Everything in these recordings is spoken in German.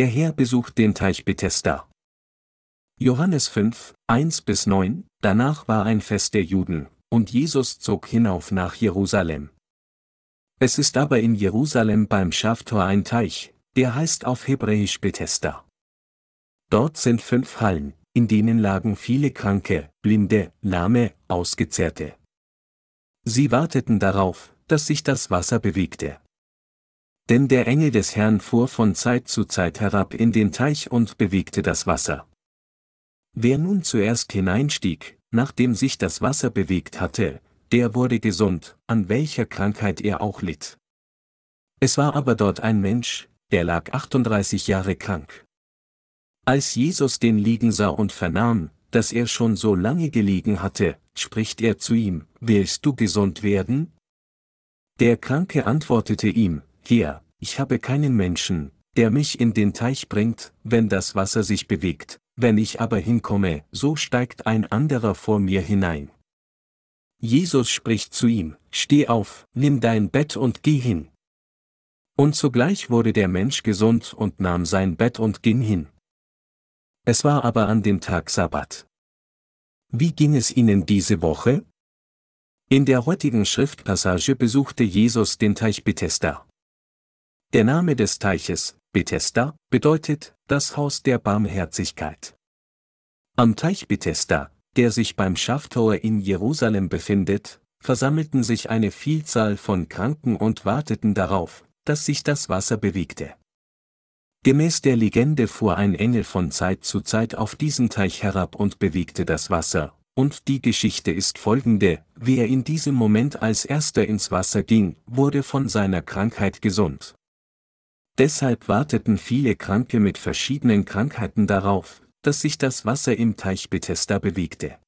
der Herr besucht den Teich Bethesda. Johannes 5, 1 bis 9, danach war ein Fest der Juden, und Jesus zog hinauf nach Jerusalem. Es ist aber in Jerusalem beim Schaftor ein Teich, der heißt auf Hebräisch Bethesda. Dort sind fünf Hallen, in denen lagen viele Kranke, Blinde, Lahme, Ausgezehrte. Sie warteten darauf, dass sich das Wasser bewegte. Denn der Engel des Herrn fuhr von Zeit zu Zeit herab in den Teich und bewegte das Wasser. Wer nun zuerst hineinstieg, nachdem sich das Wasser bewegt hatte, der wurde gesund, an welcher Krankheit er auch litt. Es war aber dort ein Mensch, der lag 38 Jahre krank. Als Jesus den liegen sah und vernahm, dass er schon so lange gelegen hatte, spricht er zu ihm, Willst du gesund werden? Der Kranke antwortete ihm, Herr, ich habe keinen Menschen, der mich in den Teich bringt, wenn das Wasser sich bewegt, wenn ich aber hinkomme, so steigt ein anderer vor mir hinein. Jesus spricht zu ihm, Steh auf, nimm dein Bett und geh hin. Und sogleich wurde der Mensch gesund und nahm sein Bett und ging hin. Es war aber an dem Tag Sabbat. Wie ging es Ihnen diese Woche? In der heutigen Schriftpassage besuchte Jesus den Teich Bethesda. Der Name des Teiches, Bethesda, bedeutet das Haus der Barmherzigkeit. Am Teich Bethesda, der sich beim Schaftor in Jerusalem befindet, versammelten sich eine Vielzahl von Kranken und warteten darauf, dass sich das Wasser bewegte. Gemäß der Legende fuhr ein Engel von Zeit zu Zeit auf diesen Teich herab und bewegte das Wasser, und die Geschichte ist folgende, wer in diesem Moment als erster ins Wasser ging, wurde von seiner Krankheit gesund. Deshalb warteten viele Kranke mit verschiedenen Krankheiten darauf, dass sich das Wasser im Teich Bethesda bewegte.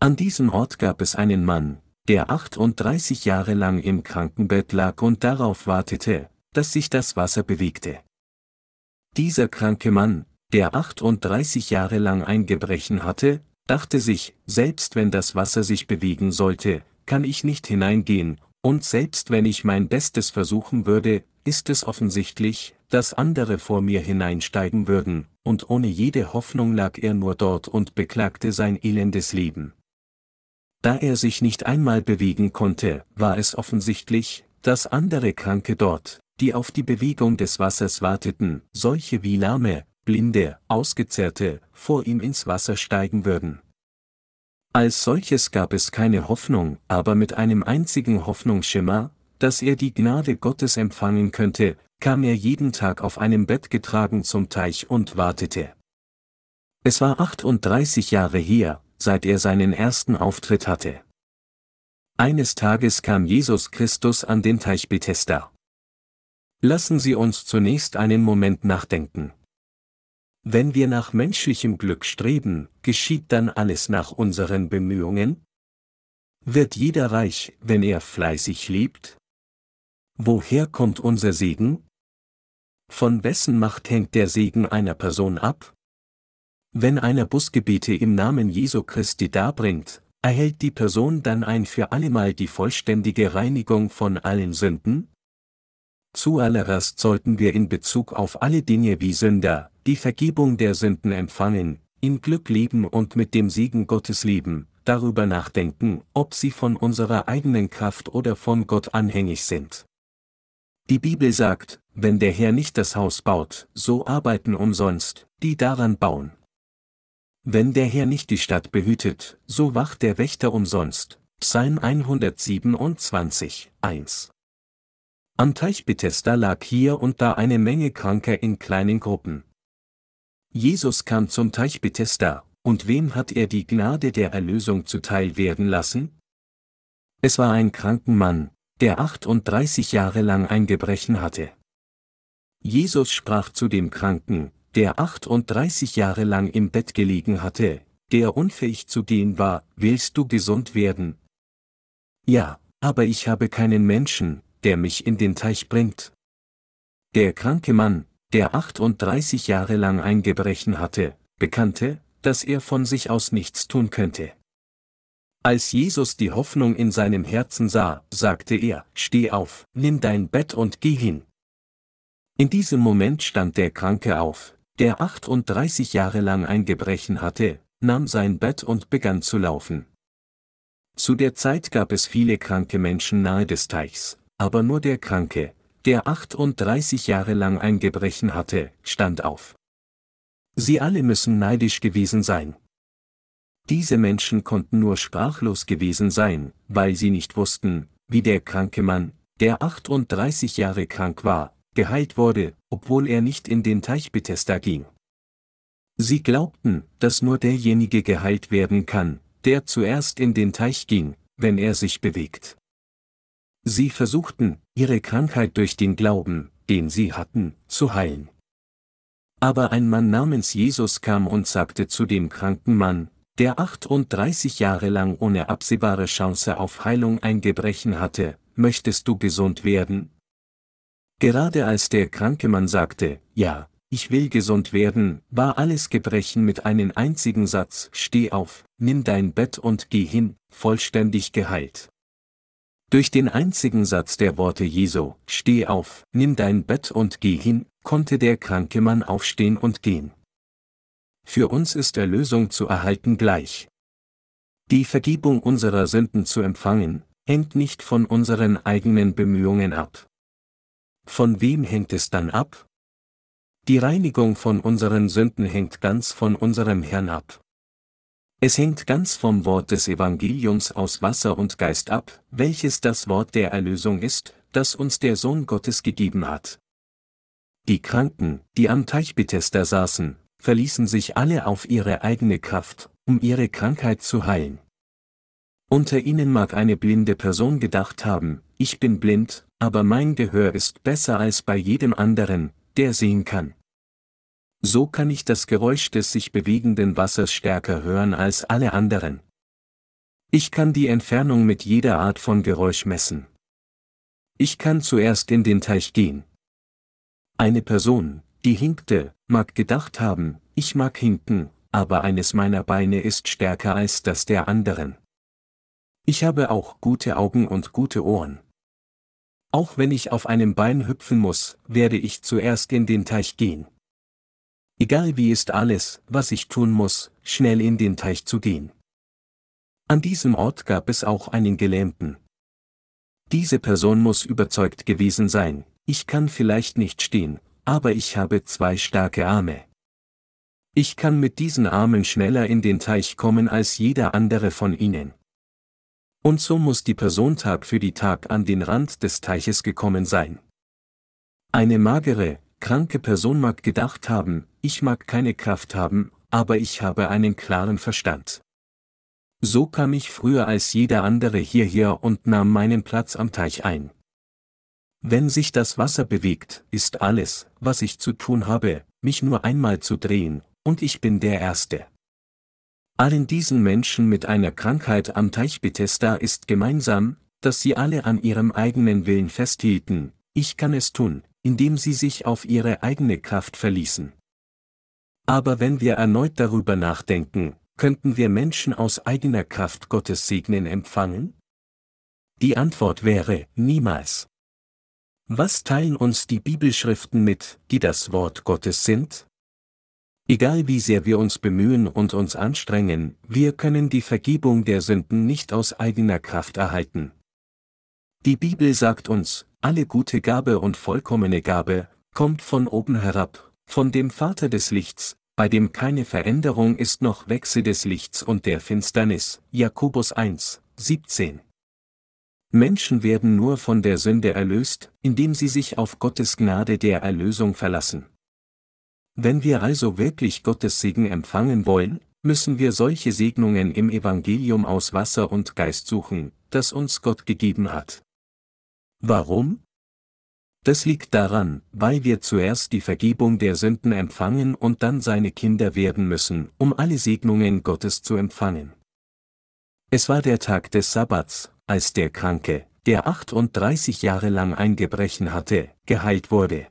An diesem Ort gab es einen Mann, der 38 Jahre lang im Krankenbett lag und darauf wartete, dass sich das Wasser bewegte. Dieser kranke Mann, der 38 Jahre lang ein Gebrechen hatte, dachte sich, selbst wenn das Wasser sich bewegen sollte, kann ich nicht hineingehen, und selbst wenn ich mein Bestes versuchen würde, ist es offensichtlich, dass andere vor mir hineinsteigen würden, und ohne jede Hoffnung lag er nur dort und beklagte sein elendes Leben. Da er sich nicht einmal bewegen konnte, war es offensichtlich, dass andere Kranke dort, die auf die Bewegung des Wassers warteten, solche wie Lahme, Blinde, Ausgezehrte, vor ihm ins Wasser steigen würden. Als solches gab es keine Hoffnung, aber mit einem einzigen Hoffnungsschimmer, dass er die Gnade Gottes empfangen könnte, kam er jeden Tag auf einem Bett getragen zum Teich und wartete. Es war 38 Jahre her, seit er seinen ersten Auftritt hatte. Eines Tages kam Jesus Christus an den Teich Bethesda. Lassen Sie uns zunächst einen Moment nachdenken. Wenn wir nach menschlichem Glück streben, geschieht dann alles nach unseren Bemühungen? Wird jeder reich, wenn er fleißig liebt? Woher kommt unser Segen? Von wessen Macht hängt der Segen einer Person ab? Wenn einer Busgebete im Namen Jesu Christi darbringt, erhält die Person dann ein für allemal die vollständige Reinigung von allen Sünden? Zuallererst sollten wir in Bezug auf alle Dinge wie Sünder, die Vergebung der Sünden empfangen, in Glück leben und mit dem Segen Gottes leben, darüber nachdenken, ob sie von unserer eigenen Kraft oder von Gott anhängig sind. Die Bibel sagt, wenn der Herr nicht das Haus baut, so arbeiten umsonst, die daran bauen. Wenn der Herr nicht die Stadt behütet, so wacht der Wächter umsonst. Psalm 127, 1. Am Teich Bethesda lag hier und da eine Menge Kranker in kleinen Gruppen. Jesus kam zum Teich Bethesda, und wem hat er die Gnade der Erlösung zuteil werden lassen? Es war ein kranken Mann, der 38 Jahre lang ein Gebrechen hatte. Jesus sprach zu dem Kranken, der 38 Jahre lang im Bett gelegen hatte, der unfähig zu gehen war, willst du gesund werden? Ja, aber ich habe keinen Menschen, der mich in den Teich bringt. Der kranke Mann, der 38 Jahre lang ein Gebrechen hatte, bekannte, dass er von sich aus nichts tun könnte. Als Jesus die Hoffnung in seinem Herzen sah, sagte er, Steh auf, nimm dein Bett und geh hin. In diesem Moment stand der Kranke auf, der 38 Jahre lang ein Gebrechen hatte, nahm sein Bett und begann zu laufen. Zu der Zeit gab es viele kranke Menschen nahe des Teichs, aber nur der Kranke, der 38 Jahre lang ein Gebrechen hatte, stand auf. Sie alle müssen neidisch gewesen sein. Diese Menschen konnten nur sprachlos gewesen sein, weil sie nicht wussten, wie der kranke Mann, der 38 Jahre krank war, geheilt wurde, obwohl er nicht in den Teich Bethesda ging. Sie glaubten, dass nur derjenige geheilt werden kann, der zuerst in den Teich ging, wenn er sich bewegt. Sie versuchten, ihre Krankheit durch den Glauben, den sie hatten, zu heilen. Aber ein Mann namens Jesus kam und sagte zu dem kranken Mann, der 38 Jahre lang ohne absehbare Chance auf Heilung ein Gebrechen hatte, möchtest du gesund werden? Gerade als der kranke Mann sagte, ja, ich will gesund werden, war alles Gebrechen mit einem einzigen Satz, steh auf, nimm dein Bett und geh hin, vollständig geheilt. Durch den einzigen Satz der Worte Jesu, steh auf, nimm dein Bett und geh hin, konnte der kranke Mann aufstehen und gehen. Für uns ist Erlösung zu erhalten gleich. Die Vergebung unserer Sünden zu empfangen, hängt nicht von unseren eigenen Bemühungen ab. Von wem hängt es dann ab? Die Reinigung von unseren Sünden hängt ganz von unserem Herrn ab. Es hängt ganz vom Wort des Evangeliums aus Wasser und Geist ab, welches das Wort der Erlösung ist, das uns der Sohn Gottes gegeben hat. Die Kranken, die am Teich Bethesda saßen, verließen sich alle auf ihre eigene Kraft, um ihre Krankheit zu heilen. Unter ihnen mag eine blinde Person gedacht haben, ich bin blind, aber mein Gehör ist besser als bei jedem anderen, der sehen kann. So kann ich das Geräusch des sich bewegenden Wassers stärker hören als alle anderen. Ich kann die Entfernung mit jeder Art von Geräusch messen. Ich kann zuerst in den Teich gehen. Eine Person, die hinkte, mag gedacht haben, ich mag hinken, aber eines meiner Beine ist stärker als das der anderen. Ich habe auch gute Augen und gute Ohren. Auch wenn ich auf einem Bein hüpfen muss, werde ich zuerst in den Teich gehen. Egal wie ist alles, was ich tun muss, schnell in den Teich zu gehen. An diesem Ort gab es auch einen Gelähmten. Diese Person muss überzeugt gewesen sein, ich kann vielleicht nicht stehen, aber ich habe zwei starke Arme. Ich kann mit diesen Armen schneller in den Teich kommen als jeder andere von ihnen. Und so muss die Person Tag für die Tag an den Rand des Teiches gekommen sein. Eine magere, kranke Person mag gedacht haben, ich mag keine Kraft haben, aber ich habe einen klaren Verstand. So kam ich früher als jeder andere hierher und nahm meinen Platz am Teich ein. Wenn sich das Wasser bewegt, ist alles, was ich zu tun habe, mich nur einmal zu drehen, und ich bin der Erste. Allen diesen Menschen mit einer Krankheit am Teich Bethesda ist gemeinsam, dass sie alle an ihrem eigenen Willen festhielten, ich kann es tun, indem sie sich auf ihre eigene Kraft verließen. Aber wenn wir erneut darüber nachdenken, könnten wir Menschen aus eigener Kraft Gottes Segnen empfangen? Die Antwort wäre, niemals. Was teilen uns die Bibelschriften mit, die das Wort Gottes sind? Egal wie sehr wir uns bemühen und uns anstrengen, wir können die Vergebung der Sünden nicht aus eigener Kraft erhalten. Die Bibel sagt uns, alle gute Gabe und vollkommene Gabe, kommt von oben herab, von dem Vater des Lichts, bei dem keine Veränderung ist noch Wechsel des Lichts und der Finsternis. Jakobus 1, 17. Menschen werden nur von der Sünde erlöst, indem sie sich auf Gottes Gnade der Erlösung verlassen. Wenn wir also wirklich Gottes Segen empfangen wollen, müssen wir solche Segnungen im Evangelium aus Wasser und Geist suchen, das uns Gott gegeben hat. Warum? Das liegt daran, weil wir zuerst die Vergebung der Sünden empfangen und dann seine Kinder werden müssen, um alle Segnungen Gottes zu empfangen. Es war der Tag des Sabbats, als der Kranke, der 38 Jahre lang ein Gebrechen hatte, geheilt wurde.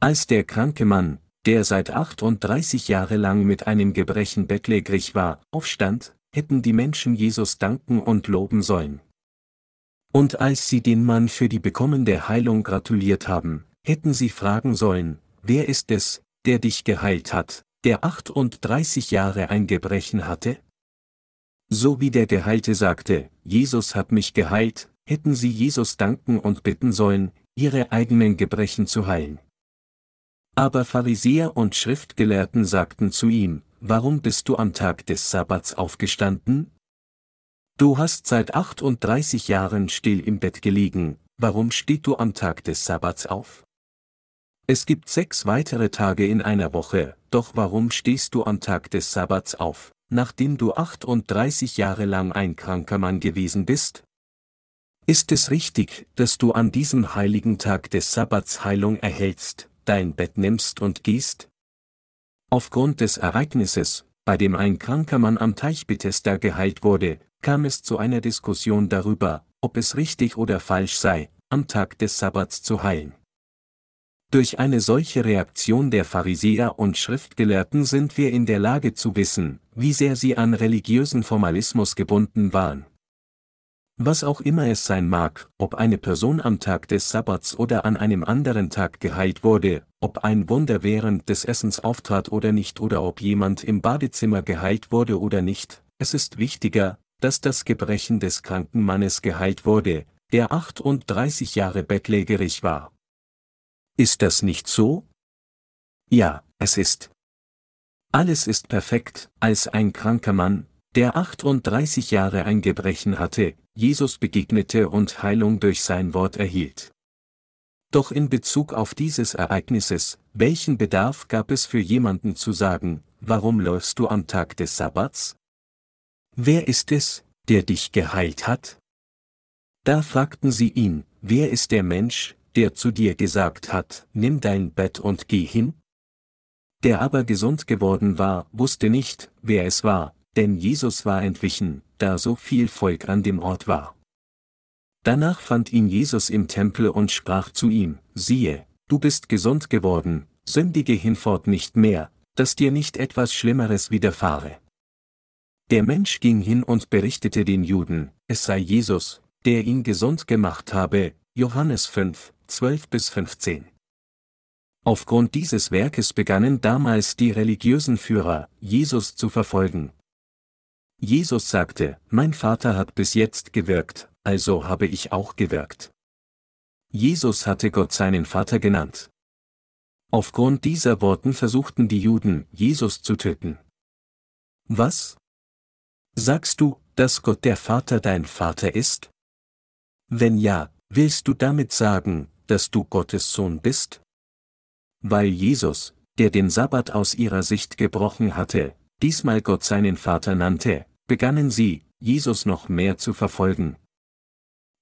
Als der kranke Mann, der seit 38 Jahre lang mit einem Gebrechen bettlägerig war, aufstand, hätten die Menschen Jesus danken und loben sollen. Und als sie den Mann für die bekommende Heilung gratuliert haben, hätten sie fragen sollen, wer ist es, der dich geheilt hat, der 38 Jahre ein Gebrechen hatte? So wie der Geheilte sagte, Jesus hat mich geheilt, hätten sie Jesus danken und bitten sollen, ihre eigenen Gebrechen zu heilen. Aber Pharisäer und Schriftgelehrten sagten zu ihm, warum bist du am Tag des Sabbats aufgestanden? Du hast seit 38 Jahren still im Bett gelegen, warum stehst du am Tag des Sabbats auf? Es gibt sechs weitere Tage in einer Woche, doch warum stehst du am Tag des Sabbats auf, nachdem du 38 Jahre lang ein kranker Mann gewesen bist? Ist es richtig, dass du an diesem heiligen Tag des Sabbats Heilung erhältst, dein Bett nimmst und gehst? Aufgrund des Ereignisses, bei dem ein kranker Mann am Teich Bethesda geheilt wurde, kam es zu einer Diskussion darüber, ob es richtig oder falsch sei, am Tag des Sabbats zu heilen. Durch eine solche Reaktion der Pharisäer und Schriftgelehrten sind wir in der Lage zu wissen, wie sehr sie an religiösen Formalismus gebunden waren. Was auch immer es sein mag, ob eine Person am Tag des Sabbats oder an einem anderen Tag geheilt wurde, ob ein Wunder während des Essens auftrat oder nicht oder ob jemand im Badezimmer geheilt wurde oder nicht, es ist wichtiger, dass das Gebrechen des kranken Mannes geheilt wurde, der 38 Jahre bettlägerig war. Ist das nicht so? Ja, es ist. Alles ist perfekt, als ein kranker Mann, der 38 Jahre ein Gebrechen hatte, Jesus begegnete und Heilung durch sein Wort erhielt. Doch in Bezug auf dieses Ereignisses, welchen Bedarf gab es für jemanden zu sagen, warum läufst du am Tag des Sabbats? Wer ist es, der dich geheilt hat? Da fragten sie ihn, wer ist der Mensch, der zu dir gesagt hat, nimm dein Bett und geh hin? Der aber gesund geworden war, wusste nicht, wer es war, denn Jesus war entwichen, da so viel Volk an dem Ort war. Danach fand ihn Jesus im Tempel und sprach zu ihm, siehe, du bist gesund geworden, sündige hinfort nicht mehr, dass dir nicht etwas Schlimmeres widerfahre. Der Mensch ging hin und berichtete den Juden, es sei Jesus, der ihn gesund gemacht habe, Johannes 5, 12 bis 15. Aufgrund dieses Werkes begannen damals die religiösen Führer, Jesus zu verfolgen. Jesus sagte, mein Vater hat bis jetzt gewirkt, also habe ich auch gewirkt. Jesus hatte Gott seinen Vater genannt. Aufgrund dieser Worten versuchten die Juden, Jesus zu töten. Was? Sagst du, dass Gott der Vater dein Vater ist? Wenn ja, willst du damit sagen, dass du Gottes Sohn bist? Weil Jesus, der den Sabbat aus ihrer Sicht gebrochen hatte, diesmal Gott seinen Vater nannte, begannen sie, Jesus noch mehr zu verfolgen.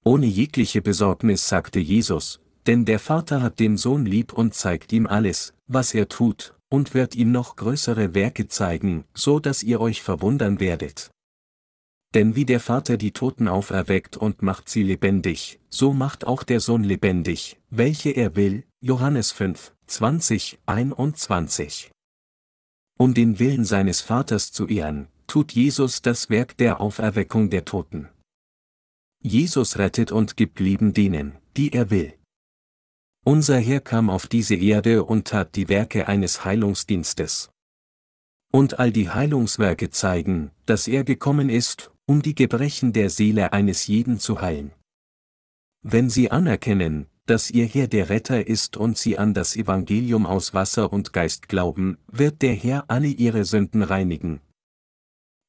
Ohne jegliche Besorgnis sagte Jesus, denn der Vater hat den Sohn lieb und zeigt ihm alles, was er tut, und wird ihm noch größere Werke zeigen, so dass ihr euch verwundern werdet. Denn wie der Vater die Toten auferweckt und macht sie lebendig, so macht auch der Sohn lebendig, welche er will, Johannes 5, 20, 21. Um den Willen seines Vaters zu ehren, tut Jesus das Werk der Auferweckung der Toten. Jesus rettet und gibt Leben denen, die er will. Unser Herr kam auf diese Erde und tat die Werke eines Heilungsdienstes. Und all die Heilungswerke zeigen, dass er gekommen ist, um die Gebrechen der Seele eines jeden zu heilen. Wenn Sie anerkennen, dass Ihr Herr der Retter ist und Sie an das Evangelium aus Wasser und Geist glauben, wird der Herr alle Ihre Sünden reinigen.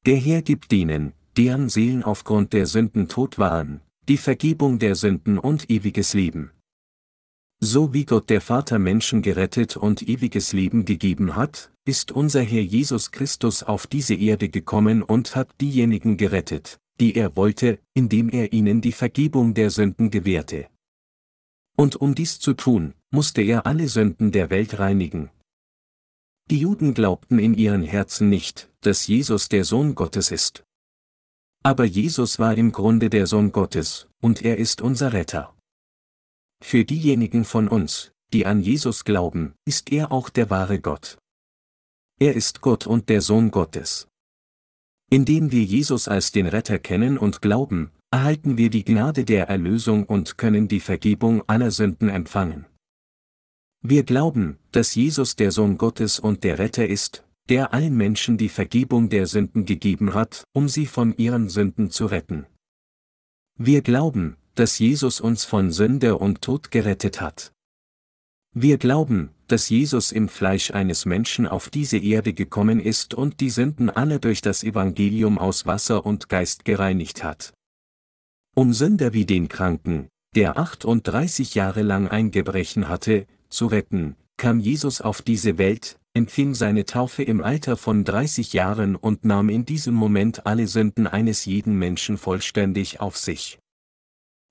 Der Herr gibt denen, deren Seelen aufgrund der Sünden tot waren, die Vergebung der Sünden und ewiges Leben. So wie Gott der Vater Menschen gerettet und ewiges Leben gegeben hat, ist unser Herr Jesus Christus auf diese Erde gekommen und hat diejenigen gerettet, die er wollte, indem er ihnen die Vergebung der Sünden gewährte. Und um dies zu tun, musste er alle Sünden der Welt reinigen. Die Juden glaubten in ihren Herzen nicht, dass Jesus der Sohn Gottes ist. Aber Jesus war im Grunde der Sohn Gottes, und er ist unser Retter. Für diejenigen von uns, die an Jesus glauben, ist er auch der wahre Gott. Er ist Gott und der Sohn Gottes. Indem wir Jesus als den Retter kennen und glauben, erhalten wir die Gnade der Erlösung und können die Vergebung aller Sünden empfangen. Wir glauben, dass Jesus der Sohn Gottes und der Retter ist, der allen Menschen die Vergebung der Sünden gegeben hat, um sie von ihren Sünden zu retten. Wir glauben, dass Jesus uns von Sünde und Tod gerettet hat. Wir glauben, dass Jesus im Fleisch eines Menschen auf diese Erde gekommen ist und die Sünden alle durch das Evangelium aus Wasser und Geist gereinigt hat. Um Sünder wie den Kranken, der 38 Jahre lang ein Gebrechen hatte, zu retten, kam Jesus auf diese Welt, empfing seine Taufe im Alter von 30 Jahren und nahm in diesem Moment alle Sünden eines jeden Menschen vollständig auf sich.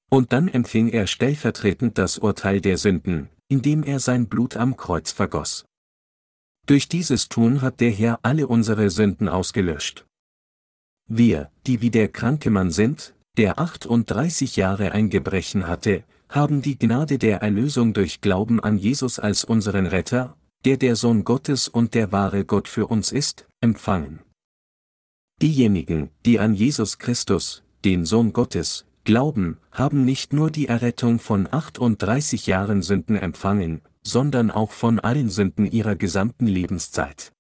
Und dann empfing er stellvertretend das Urteil der Sünden, indem er sein Blut am Kreuz vergoss. Durch dieses Tun hat der Herr alle unsere Sünden ausgelöscht. Wir, die wie der kranke Mann sind, der 38 Jahre ein Gebrechen hatte, haben die Gnade der Erlösung durch Glauben an Jesus als unseren Retter, der der Sohn Gottes und der wahre Gott für uns ist, empfangen. Diejenigen, die an Jesus Christus, den Sohn Gottes, glauben, haben nicht nur die Errettung von 38 Jahren Sünden empfangen, sondern auch von allen Sünden ihrer gesamten Lebenszeit.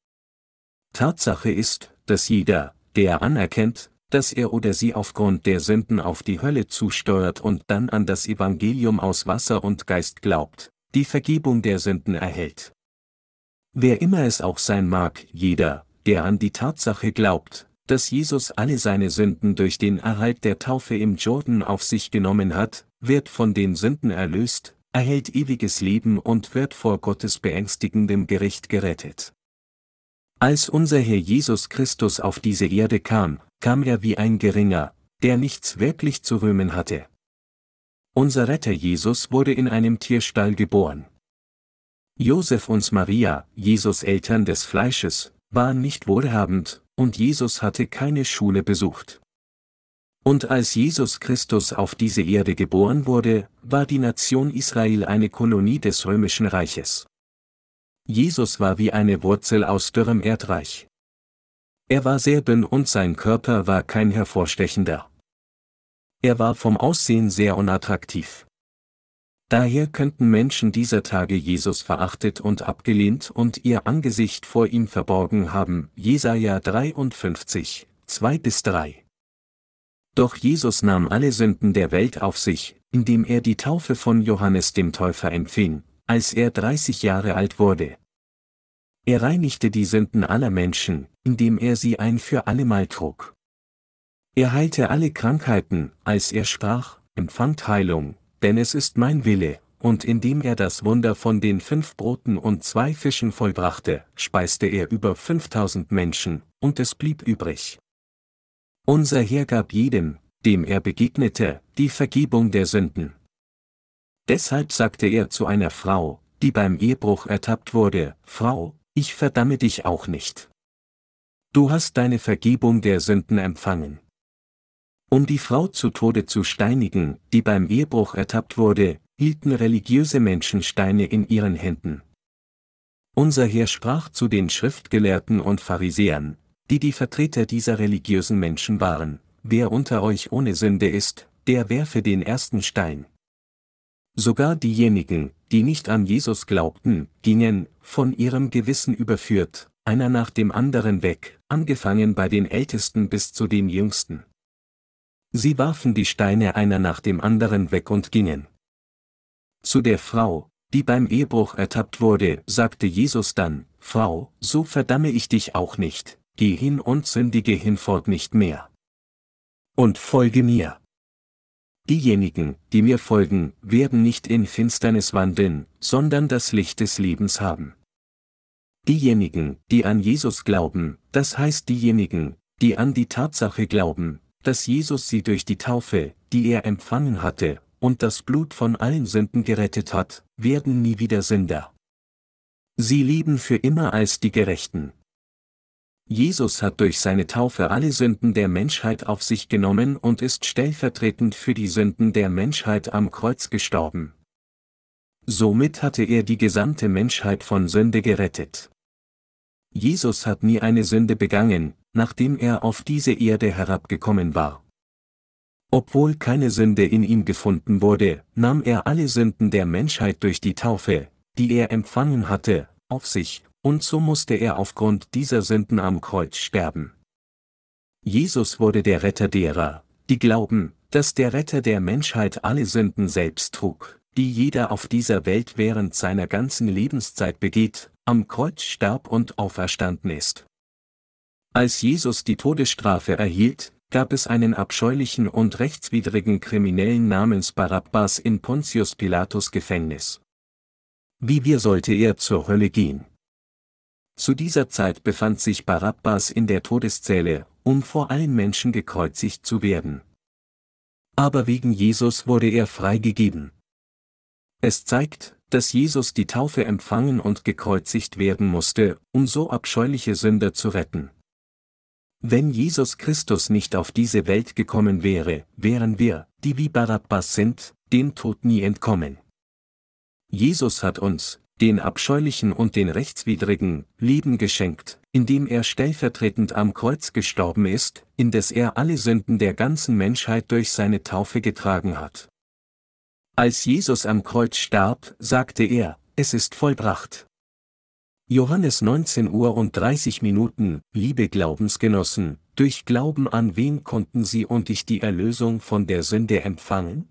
Tatsache ist, dass jeder, der anerkennt, dass er oder sie aufgrund der Sünden auf die Hölle zusteuert und dann an das Evangelium aus Wasser und Geist glaubt, die Vergebung der Sünden erhält. Wer immer es auch sein mag, jeder, der an die Tatsache glaubt, dass Jesus alle seine Sünden durch den Erhalt der Taufe im Jordan auf sich genommen hat, wird von den Sünden erlöst, erhält ewiges Leben und wird vor Gottes beängstigendem Gericht gerettet. Als unser Herr Jesus Christus auf diese Erde kam, kam er wie ein Geringer, der nichts wirklich zu rühmen hatte. Unser Retter Jesus wurde in einem Tierstall geboren. Josef und Maria, Jesus Eltern des Fleisches, waren nicht wohlhabend, und Jesus hatte keine Schule besucht. Und als Jesus Christus auf diese Erde geboren wurde, war die Nation Israel eine Kolonie des römischen Reiches. Jesus war wie eine Wurzel aus dürrem Erdreich. Er war sehr dünn und sein Körper war kein hervorstechender. Er war vom Aussehen sehr unattraktiv. Daher könnten Menschen dieser Tage Jesus verachtet und abgelehnt und ihr Angesicht vor ihm verborgen haben. Jesaja 53, 2 bis 3. Doch Jesus nahm alle Sünden der Welt auf sich, indem er die Taufe von Johannes dem Täufer empfing, als er 30 Jahre alt wurde. Er reinigte die Sünden aller Menschen, indem er sie ein für allemal trug. Er heilte alle Krankheiten, als er sprach, empfangt Heilung, denn es ist mein Wille, und indem er das Wunder von den fünf Broten und zwei Fischen vollbrachte, speiste er über 5000 Menschen, und es blieb übrig. Unser Herr gab jedem, dem er begegnete, die Vergebung der Sünden. Deshalb sagte er zu einer Frau, die beim Ehebruch ertappt wurde, Frau, ich verdamme dich auch nicht. Du hast deine Vergebung der Sünden empfangen. Um die Frau zu Tode zu steinigen, die beim Ehebruch ertappt wurde, hielten religiöse Menschen Steine in ihren Händen. Unser Herr sprach zu den Schriftgelehrten und Pharisäern, die die Vertreter dieser religiösen Menschen waren, wer unter euch ohne Sünde ist, der werfe den ersten Stein. Sogar diejenigen, die nicht an Jesus glaubten, gingen, von ihrem Gewissen überführt, einer nach dem anderen weg, angefangen bei den Ältesten bis zu den Jüngsten. Sie warfen die Steine einer nach dem anderen weg und gingen. Zu der Frau, die beim Ehebruch ertappt wurde, sagte Jesus dann, Frau, so verdamme ich dich auch nicht, geh hin und sündige hinfort nicht mehr. Und folge mir. Diejenigen, die mir folgen, werden nicht in Finsternis wandeln, sondern das Licht des Lebens haben. Diejenigen, die an Jesus glauben, das heißt diejenigen, die an die Tatsache glauben, dass Jesus sie durch die Taufe, die er empfangen hatte, und das Blut von allen Sünden gerettet hat, werden nie wieder Sünder. Sie leben für immer als die Gerechten. Jesus hat durch seine Taufe alle Sünden der Menschheit auf sich genommen und ist stellvertretend für die Sünden der Menschheit am Kreuz gestorben. Somit hatte er die gesamte Menschheit von Sünde gerettet. Jesus hat nie eine Sünde begangen, nachdem er auf diese Erde herabgekommen war. Obwohl keine Sünde in ihm gefunden wurde, nahm er alle Sünden der Menschheit durch die Taufe, die er empfangen hatte, auf sich, und so musste er aufgrund dieser Sünden am Kreuz sterben. Jesus wurde der Retter derer, die glauben, dass der Retter der Menschheit alle Sünden selbst trug, die jeder auf dieser Welt während seiner ganzen Lebenszeit begeht, am Kreuz starb und auferstanden ist. Als Jesus die Todesstrafe erhielt, gab es einen abscheulichen und rechtswidrigen Kriminellen namens Barabbas in Pontius Pilatus Gefängnis. Wie wir sollte er zur Hölle gehen? Zu dieser Zeit befand sich Barabbas in der Todeszelle, um vor allen Menschen gekreuzigt zu werden. Aber wegen Jesus wurde er freigegeben. Es zeigt, dass Jesus die Taufe empfangen und gekreuzigt werden musste, um so abscheuliche Sünder zu retten. Wenn Jesus Christus nicht auf diese Welt gekommen wäre, wären wir, die wie Barabbas sind, dem Tod nie entkommen. Jesus hat uns, den abscheulichen und den rechtswidrigen, Leben geschenkt, indem er stellvertretend am Kreuz gestorben ist, indes er alle Sünden der ganzen Menschheit durch seine Taufe getragen hat. Als Jesus am Kreuz starb, sagte er, es ist vollbracht. Johannes 19 Uhr und 30 Minuten, liebe Glaubensgenossen, durch Glauben an wen konnten Sie und ich die Erlösung von der Sünde empfangen?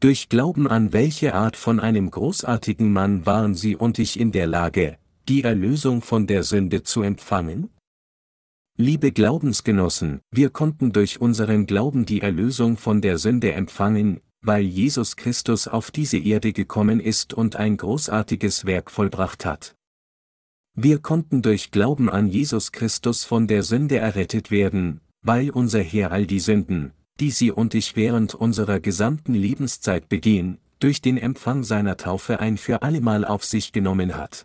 Durch Glauben an welche Art von einem großartigen Mann waren Sie und ich in der Lage, die Erlösung von der Sünde zu empfangen? Liebe Glaubensgenossen, wir konnten durch unseren Glauben die Erlösung von der Sünde empfangen, weil Jesus Christus auf diese Erde gekommen ist und ein großartiges Werk vollbracht hat. Wir konnten durch Glauben an Jesus Christus von der Sünde errettet werden, weil unser Herr all die Sünden, die Sie und ich während unserer gesamten Lebenszeit begehen, durch den Empfang seiner Taufe ein für allemal auf sich genommen hat.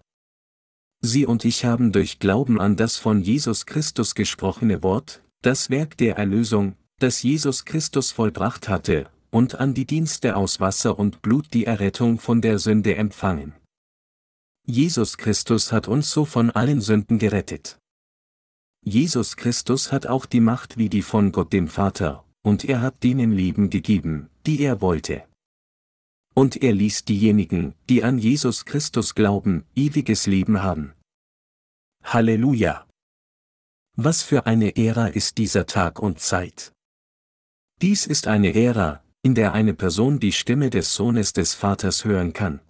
Sie und ich haben durch Glauben an das von Jesus Christus gesprochene Wort, das Werk der Erlösung, das Jesus Christus vollbracht hatte, und an die Dienste aus Wasser und Blut die Errettung von der Sünde empfangen. Jesus Christus hat uns so von allen Sünden gerettet. Jesus Christus hat auch die Macht wie die von Gott dem Vater, und er hat denen Leben gegeben, die er wollte. Und er ließ diejenigen, die an Jesus Christus glauben, ewiges Leben haben. Halleluja! Was für eine Ära ist dieser Tag und Zeit? Dies ist eine Ära, in der eine Person die Stimme des Sohnes des Vaters hören kann.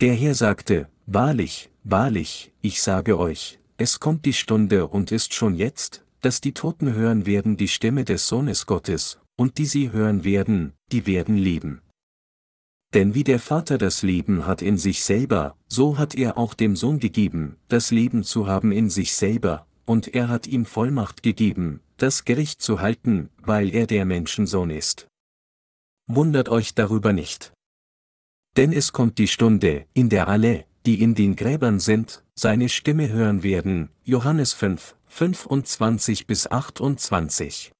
Der Herr sagte, Wahrlich, wahrlich, ich sage euch, es kommt die Stunde und ist schon jetzt, dass die Toten hören werden die Stimme des Sohnes Gottes, und die sie hören werden, die werden leben. Denn wie der Vater das Leben hat in sich selber, so hat er auch dem Sohn gegeben, das Leben zu haben in sich selber, und er hat ihm Vollmacht gegeben, das Gericht zu halten, weil er der Menschensohn ist. Wundert euch darüber nicht. Denn es kommt die Stunde, in der alle, die in den Gräbern sind, seine Stimme hören werden. Johannes 5, 25 bis 28.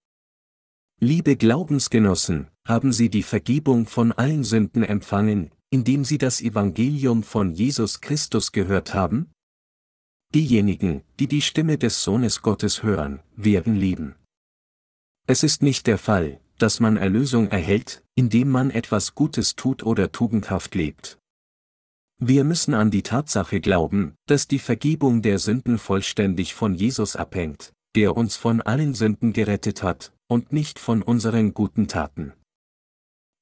Liebe Glaubensgenossen, haben Sie die Vergebung von allen Sünden empfangen, indem Sie das Evangelium von Jesus Christus gehört haben? Diejenigen, die die Stimme des Sohnes Gottes hören, werden leben. Es ist nicht der Fall, dass man Erlösung erhält, indem man etwas Gutes tut oder tugendhaft lebt. Wir müssen an die Tatsache glauben, dass die Vergebung der Sünden vollständig von Jesus abhängt, der uns von allen Sünden gerettet hat, und nicht von unseren guten Taten.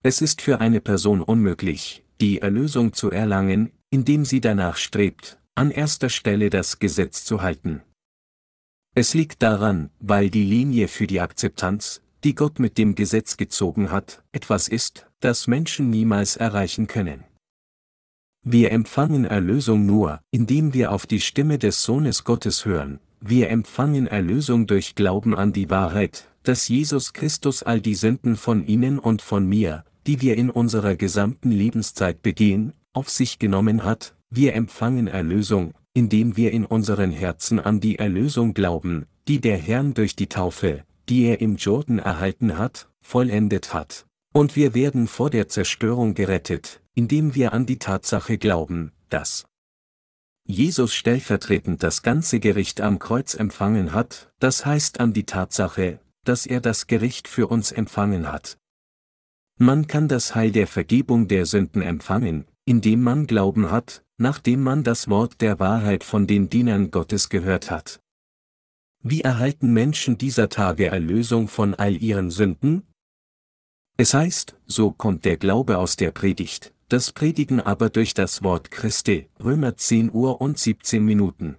Es ist für eine Person unmöglich, die Erlösung zu erlangen, indem sie danach strebt, an erster Stelle das Gesetz zu halten. Es liegt daran, weil die Linie für die Akzeptanz, die Gott mit dem Gesetz gezogen hat, etwas ist, das Menschen niemals erreichen können. Wir empfangen Erlösung nur, indem wir auf die Stimme des Sohnes Gottes hören, wir empfangen Erlösung durch Glauben an die Wahrheit, dass Jesus Christus all die Sünden von Ihnen und von mir, die wir in unserer gesamten Lebenszeit begehen, auf sich genommen hat, wir empfangen Erlösung, indem wir in unseren Herzen an die Erlösung glauben, die der Herrn durch die Taufe, die er im Jordan erhalten hat, vollendet hat. Und wir werden vor der Zerstörung gerettet, indem wir an die Tatsache glauben, dass Jesus stellvertretend das ganze Gericht am Kreuz empfangen hat, das heißt an die Tatsache, dass er das Gericht für uns empfangen hat. Man kann das Heil der Vergebung der Sünden empfangen, indem man Glauben hat, nachdem man das Wort der Wahrheit von den Dienern Gottes gehört hat. Wie erhalten Menschen dieser Tage Erlösung von all ihren Sünden? Es heißt, so kommt der Glaube aus der Predigt, das Predigen aber durch das Wort Christi, Römer 10 Uhr und 17 Minuten.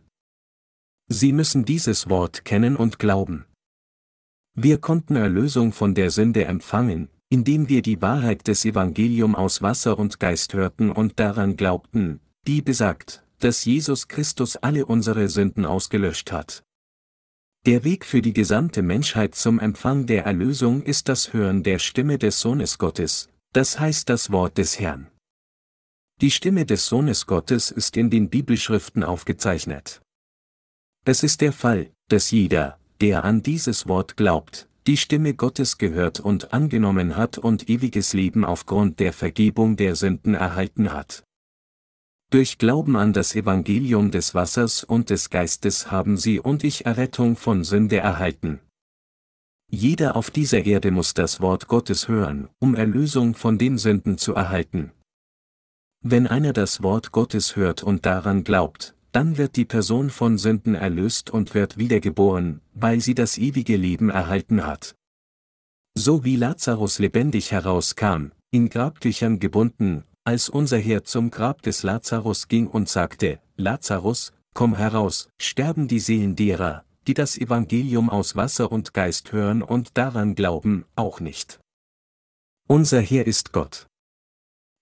Sie müssen dieses Wort kennen und glauben. Wir konnten Erlösung von der Sünde empfangen, indem wir die Wahrheit des Evangelium aus Wasser und Geist hörten und daran glaubten, die besagt, dass Jesus Christus alle unsere Sünden ausgelöscht hat. Der Weg für die gesamte Menschheit zum Empfang der Erlösung ist das Hören der Stimme des Sohnes Gottes, das heißt das Wort des Herrn. Die Stimme des Sohnes Gottes ist in den Bibelschriften aufgezeichnet. Es ist der Fall, dass jeder, der an dieses Wort glaubt, die Stimme Gottes gehört und angenommen hat und ewiges Leben aufgrund der Vergebung der Sünden erhalten hat. Durch Glauben an das Evangelium des Wassers und des Geistes haben sie und ich Errettung von Sünde erhalten. Jeder auf dieser Erde muss das Wort Gottes hören, um Erlösung von den Sünden zu erhalten. Wenn einer das Wort Gottes hört und daran glaubt, dann wird die Person von Sünden erlöst und wird wiedergeboren, weil sie das ewige Leben erhalten hat. So wie Lazarus lebendig herauskam, in Grabtüchern gebunden, als unser Herr zum Grab des Lazarus ging und sagte, Lazarus, komm heraus, sterben die Seelen derer, die das Evangelium aus Wasser und Geist hören und daran glauben, auch nicht. Unser Herr ist Gott.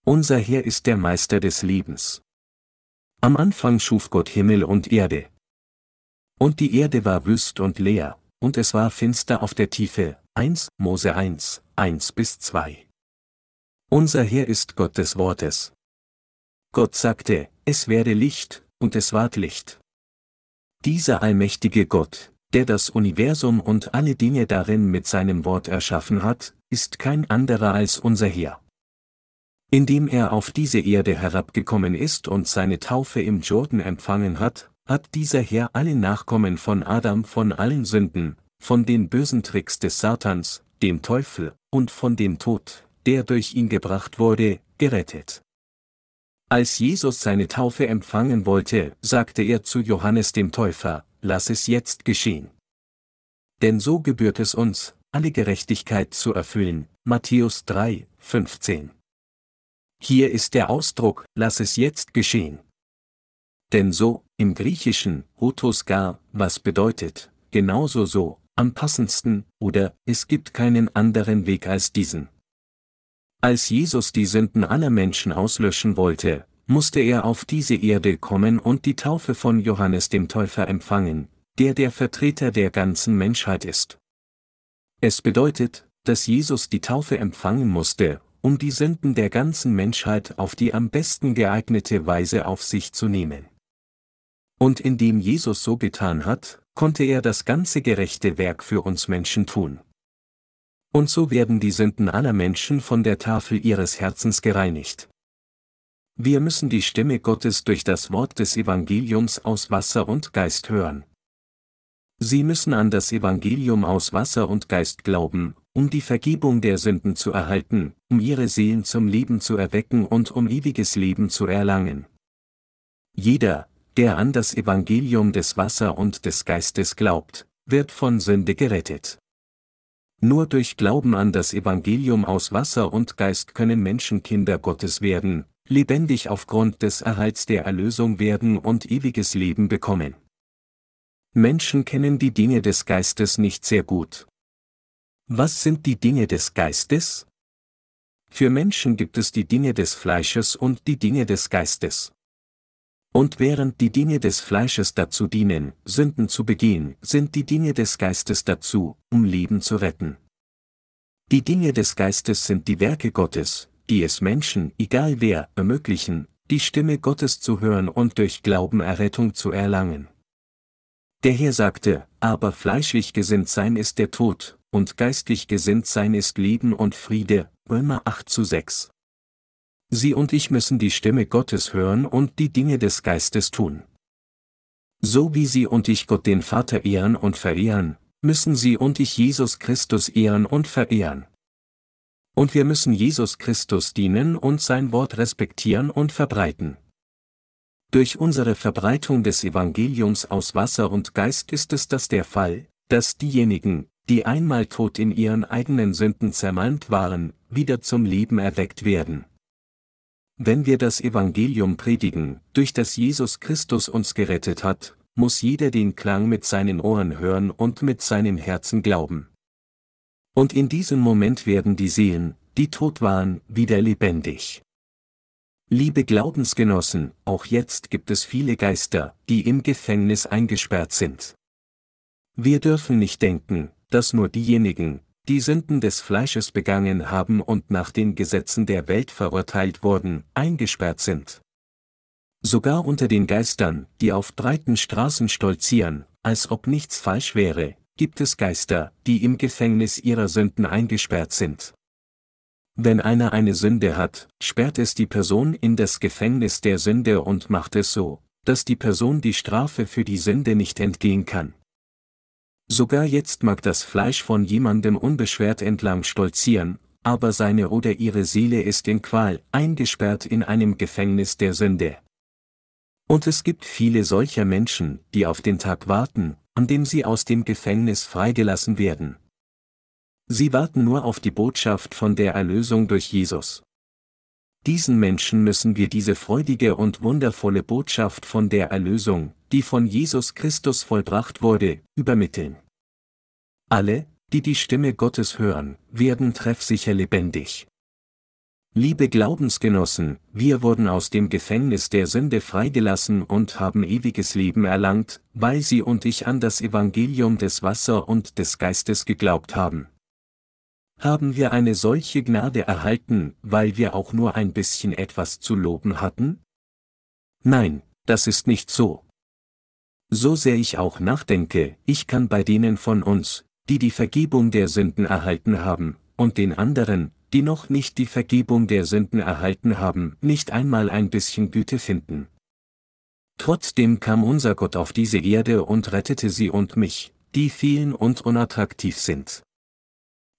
Unser Herr ist der Meister des Lebens. Am Anfang schuf Gott Himmel und Erde. Und die Erde war wüst und leer, und es war finster auf der Tiefe. 1 Mose 1, 1 bis 2. Unser Herr ist Gott des Wortes. Gott sagte, es werde Licht, und es ward Licht. Dieser allmächtige Gott, der das Universum und alle Dinge darin mit seinem Wort erschaffen hat, ist kein anderer als unser Herr. Indem er auf diese Erde herabgekommen ist und seine Taufe im Jordan empfangen hat, hat dieser Herr alle Nachkommen von Adam von allen Sünden, von den bösen Tricks des Satans, dem Teufel, und von dem Tod, der durch ihn gebracht wurde, gerettet. Als Jesus seine Taufe empfangen wollte, sagte er zu Johannes dem Täufer, lass es jetzt geschehen. Denn so gebührt es uns, alle Gerechtigkeit zu erfüllen. Matthäus 3, 15. Hier ist der Ausdruck, lass es jetzt geschehen. Denn so, im Griechischen, hotos gar, was bedeutet, genauso so, am passendsten, oder, es gibt keinen anderen Weg als diesen. Als Jesus die Sünden aller Menschen auslöschen wollte, musste er auf diese Erde kommen und die Taufe von Johannes dem Täufer empfangen, der der Vertreter der ganzen Menschheit ist. Es bedeutet, dass Jesus die Taufe empfangen musste, um die Sünden der ganzen Menschheit auf die am besten geeignete Weise auf sich zu nehmen. Und indem Jesus so getan hat, konnte er das ganze gerechte Werk für uns Menschen tun. Und so werden die Sünden aller Menschen von der Tafel ihres Herzens gereinigt. Wir müssen die Stimme Gottes durch das Wort des Evangeliums aus Wasser und Geist hören. Sie müssen an das Evangelium aus Wasser und Geist glauben, um die Vergebung der Sünden zu erhalten, um ihre Seelen zum Leben zu erwecken und um ewiges Leben zu erlangen. Jeder, der an das Evangelium des Wasser und des Geistes glaubt, wird von Sünde gerettet. Nur durch Glauben an das Evangelium aus Wasser und Geist können Menschen Kinder Gottes werden, lebendig aufgrund des Erhalts der Erlösung werden und ewiges Leben bekommen. Menschen kennen die Dinge des Geistes nicht sehr gut, was sind die Dinge des Geistes? Für Menschen gibt es die Dinge des Fleisches und die Dinge des Geistes. Und während die Dinge des Fleisches dazu dienen, Sünden zu begehen, sind die Dinge des Geistes dazu, um Leben zu retten. Die Dinge des Geistes sind die Werke Gottes, die es Menschen, egal wer, ermöglichen, die Stimme Gottes zu hören und durch Glauben Errettung zu erlangen. Der Herr sagte, aber fleischlich gesinnt sein ist der Tod, und geistlich gesinnt sein ist Leben und Friede, Römer 8 zu 6. Sie und ich müssen die Stimme Gottes hören und die Dinge des Geistes tun. So wie Sie und ich Gott den Vater ehren und verehren, müssen Sie und ich Jesus Christus ehren und verehren. Und wir müssen Jesus Christus dienen und sein Wort respektieren und verbreiten. Durch unsere Verbreitung des Evangeliums aus Wasser und Geist ist es das der Fall, dass diejenigen, die einmal tot in ihren eigenen Sünden zermalmt waren, wieder zum Leben erweckt werden. Wenn wir das Evangelium predigen, durch das Jesus Christus uns gerettet hat, muss jeder den Klang mit seinen Ohren hören und mit seinem Herzen glauben. Und in diesem Moment werden die Seelen, die tot waren, wieder lebendig. Liebe Glaubensgenossen, auch jetzt gibt es viele Geister, die im Gefängnis eingesperrt sind. Wir dürfen nicht denken, dass nur diejenigen, die Sünden des Fleisches begangen haben und nach den Gesetzen der Welt verurteilt wurden, eingesperrt sind. Sogar unter den Geistern, die auf breiten Straßen stolzieren, als ob nichts falsch wäre, gibt es Geister, die im Gefängnis ihrer Sünden eingesperrt sind. Wenn einer eine Sünde hat, sperrt es die Person in das Gefängnis der Sünde und macht es so, dass die Person die Strafe für die Sünde nicht entgehen kann. Sogar jetzt mag das Fleisch von jemandem unbeschwert entlang stolzieren, aber seine oder ihre Seele ist in Qual, eingesperrt in einem Gefängnis der Sünde. Und es gibt viele solcher Menschen, die auf den Tag warten, an dem sie aus dem Gefängnis freigelassen werden. Sie warten nur auf die Botschaft von der Erlösung durch Jesus. Diesen Menschen müssen wir diese freudige und wundervolle Botschaft von der Erlösung, die von Jesus Christus vollbracht wurde, übermitteln. Alle, die die Stimme Gottes hören, werden treffsicher lebendig. Liebe Glaubensgenossen, wir wurden aus dem Gefängnis der Sünde freigelassen und haben ewiges Leben erlangt, weil Sie und ich an das Evangelium des Wasser und des Geistes geglaubt haben. Haben wir eine solche Gnade erhalten, weil wir auch nur ein bisschen etwas zu loben hatten? Nein, das ist nicht so. So sehr ich auch nachdenke, ich kann bei denen von uns, die die Vergebung der Sünden erhalten haben, und den anderen, die noch nicht die Vergebung der Sünden erhalten haben, nicht einmal ein bisschen Güte finden. Trotzdem kam unser Gott auf diese Erde und rettete sie und mich, die vielen und unattraktiv sind.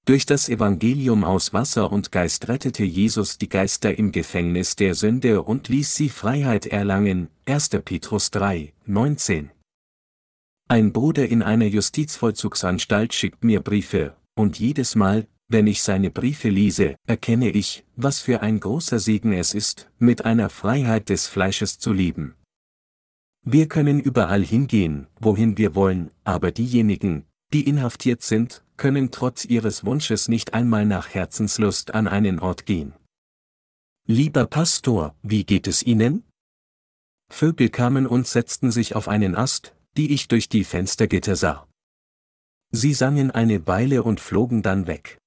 Durch das Evangelium aus Wasser und Geist rettete Jesus die Geister im Gefängnis der Sünde und ließ sie Freiheit erlangen. 1. Petrus 3, 19. Ein Bruder in einer Justizvollzugsanstalt schickt mir Briefe, und jedes Mal, wenn ich seine Briefe lese, erkenne ich, was für ein großer Segen es ist, mit einer Freiheit des Fleisches zu leben. Wir können überall hingehen, wohin wir wollen, aber diejenigen, die inhaftiert sind, können trotz ihres Wunsches nicht einmal nach Herzenslust an einen Ort gehen. Lieber Pastor, wie geht es Ihnen? Vögel kamen und setzten sich auf einen Ast, die ich durch die Fenstergitter sah. Sie sangen eine Weile und flogen dann weg.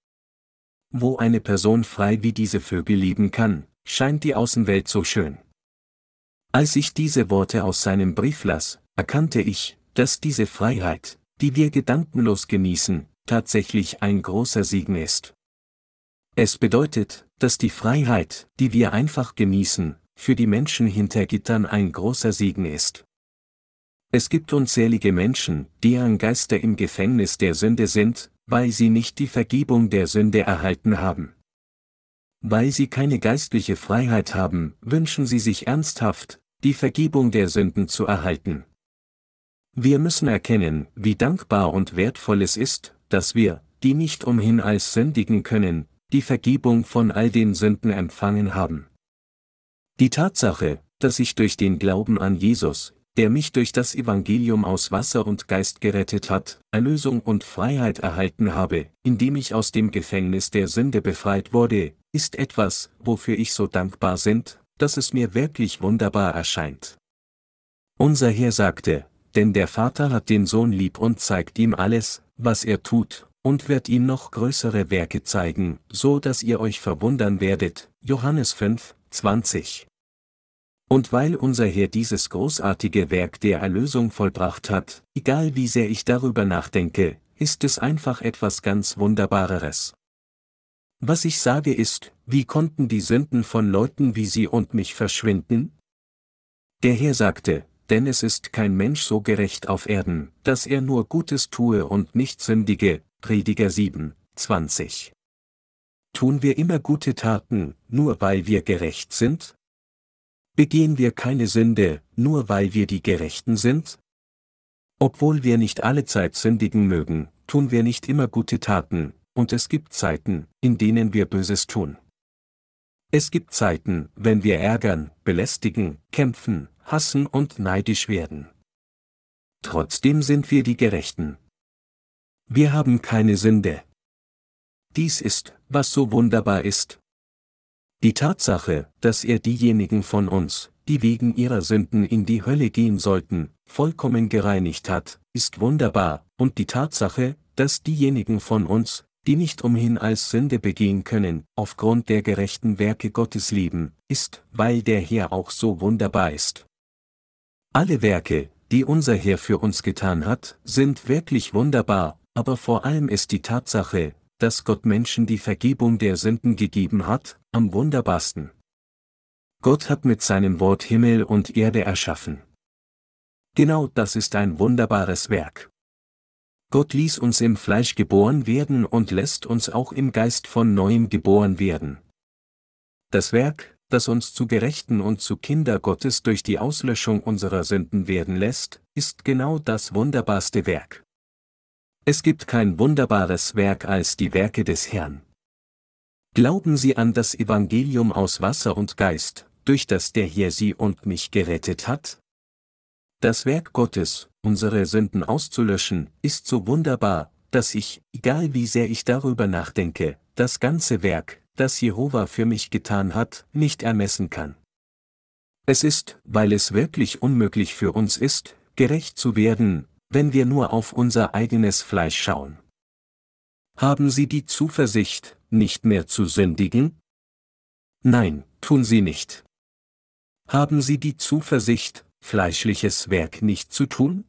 Wo eine Person frei wie diese Vögel lieben kann, scheint die Außenwelt so schön. Als ich diese Worte aus seinem Brief las, erkannte ich, dass diese Freiheit, die wir gedankenlos genießen, tatsächlich ein großer Segen ist. Es bedeutet, dass die Freiheit, die wir einfach genießen, für die Menschen hinter Gittern ein großer Segen ist. Es gibt unzählige Menschen, deren Geister im Gefängnis der Sünde sind, weil sie nicht die Vergebung der Sünde erhalten haben. Weil sie keine geistliche Freiheit haben, wünschen sie sich ernsthaft, die Vergebung der Sünden zu erhalten. Wir müssen erkennen, wie dankbar und wertvoll es ist, dass wir, die nicht umhin als sündigen können, die Vergebung von all den Sünden empfangen haben. Die Tatsache, dass ich durch den Glauben an Jesus, der mich durch das Evangelium aus Wasser und Geist gerettet hat, Erlösung und Freiheit erhalten habe, indem ich aus dem Gefängnis der Sünde befreit wurde, ist etwas, wofür ich so dankbar sind, dass es mir wirklich wunderbar erscheint. Unser Herr sagte, denn der Vater hat den Sohn lieb und zeigt ihm alles, was er tut, und wird ihm noch größere Werke zeigen, so dass ihr euch verwundern werdet. Johannes 5, 20. Und weil unser Herr dieses großartige Werk der Erlösung vollbracht hat, egal wie sehr ich darüber nachdenke, ist es einfach etwas ganz Wunderbareres. Was ich sage ist, wie konnten die Sünden von Leuten wie Sie und mich verschwinden? Der Herr sagte, denn es ist kein Mensch so gerecht auf Erden, dass er nur Gutes tue und nicht sündige, Prediger 7, 20. tun wir immer gute Taten, nur weil wir gerecht sind? Begehen wir keine Sünde, nur weil wir die Gerechten sind? Obwohl wir nicht alle Zeit sündigen mögen, tun wir nicht immer gute Taten, und es gibt Zeiten, in denen wir Böses tun. Es gibt Zeiten, wenn wir ärgern, belästigen, kämpfen, hassen und neidisch werden. Trotzdem sind wir die Gerechten. Wir haben keine Sünde. Dies ist, was so wunderbar ist. Die Tatsache, dass er diejenigen von uns, die wegen ihrer Sünden in die Hölle gehen sollten, vollkommen gereinigt hat, ist wunderbar, und die Tatsache, dass diejenigen von uns, die nicht umhin als Sünde begehen können, aufgrund der gerechten Werke Gottes lieben, ist, weil der Herr auch so wunderbar ist. Alle Werke, die unser Herr für uns getan hat, sind wirklich wunderbar, aber vor allem ist die Tatsache, dass Gott Menschen die Vergebung der Sünden gegeben hat, am wunderbarsten. Gott hat mit seinem Wort Himmel und Erde erschaffen. Genau das ist ein wunderbares Werk. Gott ließ uns im Fleisch geboren werden und lässt uns auch im Geist von neuem geboren werden. Das Werk, das uns zu Gerechten und zu Kinder Gottes durch die Auslöschung unserer Sünden werden lässt, ist genau das wunderbarste Werk. Es gibt kein wunderbares Werk als die Werke des Herrn. Glauben Sie an das Evangelium aus Wasser und Geist, durch das der Herr Sie und mich gerettet hat? Das Werk Gottes, unsere Sünden auszulöschen, ist so wunderbar, dass ich, egal wie sehr ich darüber nachdenke, das ganze Werk, das Jehova für mich getan hat, nicht ermessen kann. Es ist, weil es wirklich unmöglich für uns ist, gerecht zu werden, wenn wir nur auf unser eigenes Fleisch schauen. Haben Sie die Zuversicht, nicht mehr zu sündigen? Nein, tun Sie nicht. Haben Sie die Zuversicht, fleischliches Werk nicht zu tun?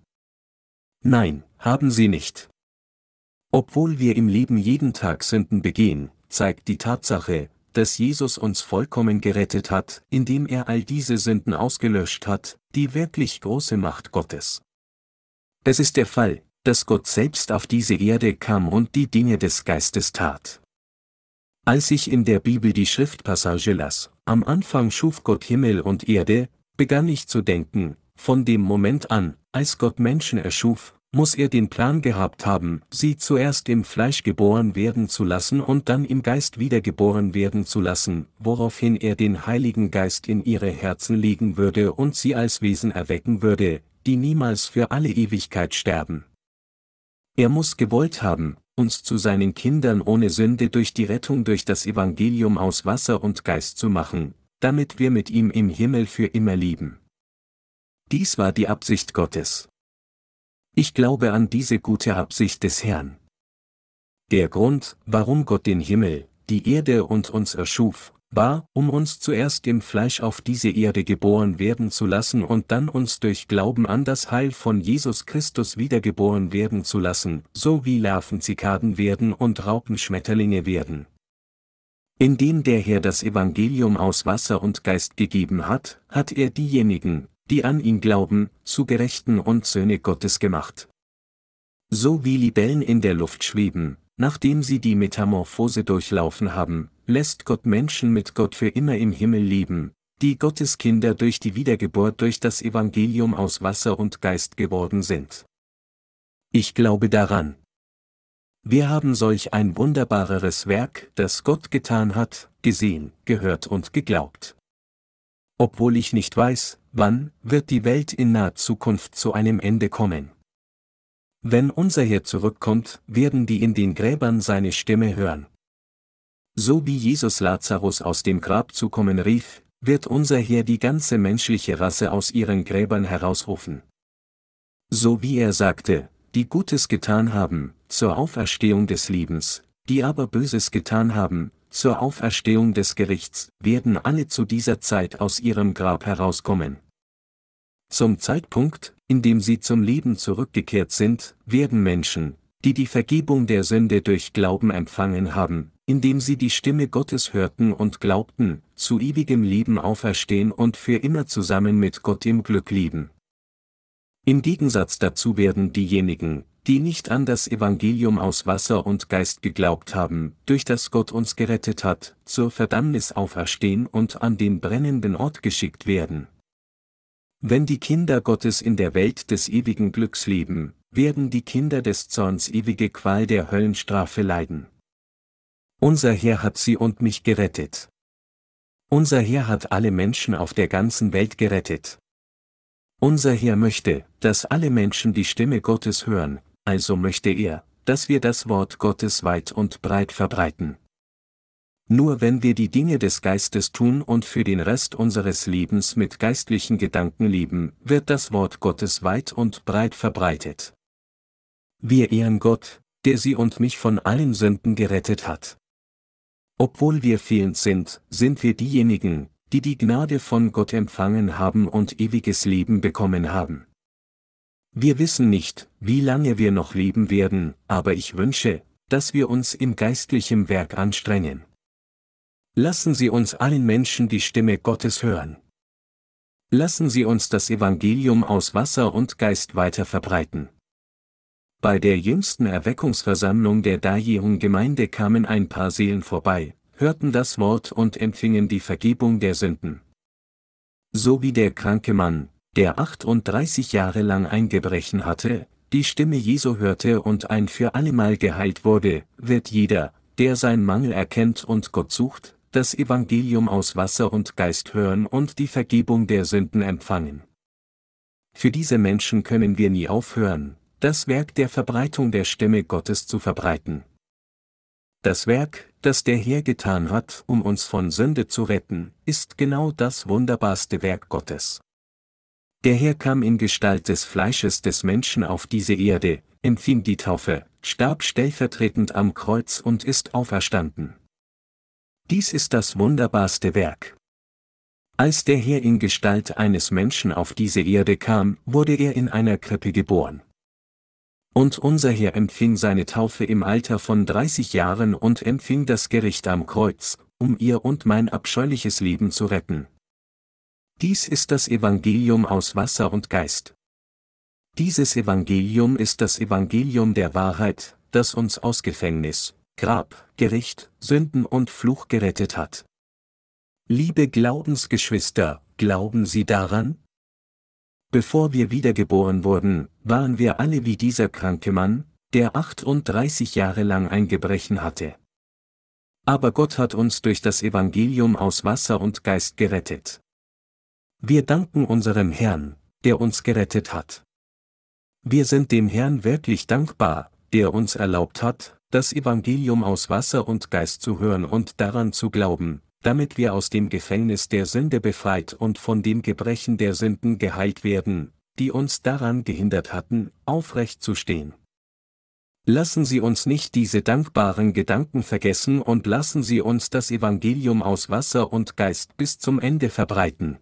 Nein, haben sie nicht. Obwohl wir im Leben jeden Tag Sünden begehen, zeigt die Tatsache, dass Jesus uns vollkommen gerettet hat, indem er all diese Sünden ausgelöscht hat, die wirklich große Macht Gottes. Es ist der Fall, dass Gott selbst auf diese Erde kam und die Dinge des Geistes tat. Als ich in der Bibel die Schriftpassage las, am Anfang schuf Gott Himmel und Erde, begann ich zu denken, von dem Moment an, als Gott Menschen erschuf, muss er den Plan gehabt haben, sie zuerst im Fleisch geboren werden zu lassen und dann im Geist wiedergeboren werden zu lassen, woraufhin er den Heiligen Geist in ihre Herzen legen würde und sie als Wesen erwecken würde, die niemals für alle Ewigkeit sterben. Er muss gewollt haben, uns zu seinen Kindern ohne Sünde durch die Rettung durch das Evangelium aus Wasser und Geist zu machen, damit wir mit ihm im Himmel für immer lieben. Dies war die Absicht Gottes. Ich glaube an diese gute Absicht des Herrn. Der Grund, warum Gott den Himmel, die Erde und uns erschuf, war, um uns zuerst im Fleisch auf diese Erde geboren werden zu lassen und dann uns durch Glauben an das Heil von Jesus Christus wiedergeboren werden zu lassen, so wie Larven Zikaden werden und Raupen Schmetterlinge werden. Indem der Herr das Evangelium aus Wasser und Geist gegeben hat, hat er diejenigen, die an ihn glauben, zu Gerechten und Söhne Gottes gemacht. So wie Libellen in der Luft schweben, nachdem sie die Metamorphose durchlaufen haben, lässt Gott Menschen mit Gott für immer im Himmel leben, die Gottes Kinder durch die Wiedergeburt durch das Evangelium aus Wasser und Geist geworden sind. Ich glaube daran. Wir haben solch ein wunderbareres Werk, das Gott getan hat, gesehen, gehört und geglaubt. Obwohl ich nicht weiß, wann, wird die Welt in naher Zukunft zu einem Ende kommen. Wenn unser Herr zurückkommt, werden die in den Gräbern seine Stimme hören. So wie Jesus Lazarus aus dem Grab zu kommen rief, wird unser Herr die ganze menschliche Rasse aus ihren Gräbern herausrufen. So wie er sagte, die Gutes getan haben, zur Auferstehung des Lebens, die aber Böses getan haben, zur Auferstehung des Gerichts, werden alle zu dieser Zeit aus ihrem Grab herauskommen. Zum Zeitpunkt, in dem sie zum Leben zurückgekehrt sind, werden Menschen, die die Vergebung der Sünde durch Glauben empfangen haben, indem sie die Stimme Gottes hörten und glaubten, zu ewigem Leben auferstehen und für immer zusammen mit Gott im Glück leben. Im Gegensatz dazu werden diejenigen, die nicht an das Evangelium aus Wasser und Geist geglaubt haben, durch das Gott uns gerettet hat, zur Verdammnis auferstehen und an den brennenden Ort geschickt werden. Wenn die Kinder Gottes in der Welt des ewigen Glücks leben, werden die Kinder des Zorns ewige Qual der Höllenstrafe leiden. Unser Herr hat sie und mich gerettet. Unser Herr hat alle Menschen auf der ganzen Welt gerettet. Unser Herr möchte, dass alle Menschen die Stimme Gottes hören, also möchte er, dass wir das Wort Gottes weit und breit verbreiten. Nur wenn wir die Dinge des Geistes tun und für den Rest unseres Lebens mit geistlichen Gedanken leben, wird das Wort Gottes weit und breit verbreitet. Wir ehren Gott, der sie und mich von allen Sünden gerettet hat. Obwohl wir fehlend sind, sind wir diejenigen, die die Gnade von Gott empfangen haben und ewiges Leben bekommen haben. Wir wissen nicht, wie lange wir noch leben werden, aber ich wünsche, dass wir uns im geistlichen Werk anstrengen. Lassen Sie uns allen Menschen die Stimme Gottes hören. Lassen Sie uns das Evangelium aus Wasser und Geist weiter verbreiten. Bei der jüngsten Erweckungsversammlung der Dajehung-Gemeinde kamen ein paar Seelen vorbei, hörten das Wort und empfingen die Vergebung der Sünden. So wie der kranke Mann, der 38 Jahre lang ein Gebrechen hatte, die Stimme Jesu hörte und ein für allemal geheilt wurde, wird jeder, der sein Mangel erkennt und Gott sucht, das Evangelium aus Wasser und Geist hören und die Vergebung der Sünden empfangen. Für diese Menschen können wir nie aufhören, das Werk der Verbreitung der Stimme Gottes zu verbreiten. Das Werk, das der Herr getan hat, um uns von Sünde zu retten, ist genau das wunderbarste Werk Gottes. Der Herr kam in Gestalt des Fleisches des Menschen auf diese Erde, empfing die Taufe, starb stellvertretend am Kreuz und ist auferstanden. Dies ist das wunderbarste Werk. Als der Herr in Gestalt eines Menschen auf diese Erde kam, wurde er in einer Krippe geboren. Und unser Herr empfing seine Taufe im Alter von 30 Jahren und empfing das Gericht am Kreuz, um ihr und mein abscheuliches Leben zu retten. Dies ist das Evangelium aus Wasser und Geist. Dieses Evangelium ist das Evangelium der Wahrheit, das uns aus Gefängnis, Grab, Gericht, Sünden und Fluch gerettet hat. Liebe Glaubensgeschwister, glauben Sie daran? Bevor wir wiedergeboren wurden, waren wir alle wie dieser kranke Mann, der 38 Jahre lang ein Gebrechen hatte. Aber Gott hat uns durch das Evangelium aus Wasser und Geist gerettet. Wir danken unserem Herrn, der uns gerettet hat. Wir sind dem Herrn wirklich dankbar, der uns erlaubt hat, das Evangelium aus Wasser und Geist zu hören und daran zu glauben, damit wir aus dem Gefängnis der Sünde befreit und von dem Gebrechen der Sünden geheilt werden, die uns daran gehindert hatten, aufrecht zu stehen. Lassen Sie uns nicht diese dankbaren Gedanken vergessen und lassen Sie uns das Evangelium aus Wasser und Geist bis zum Ende verbreiten.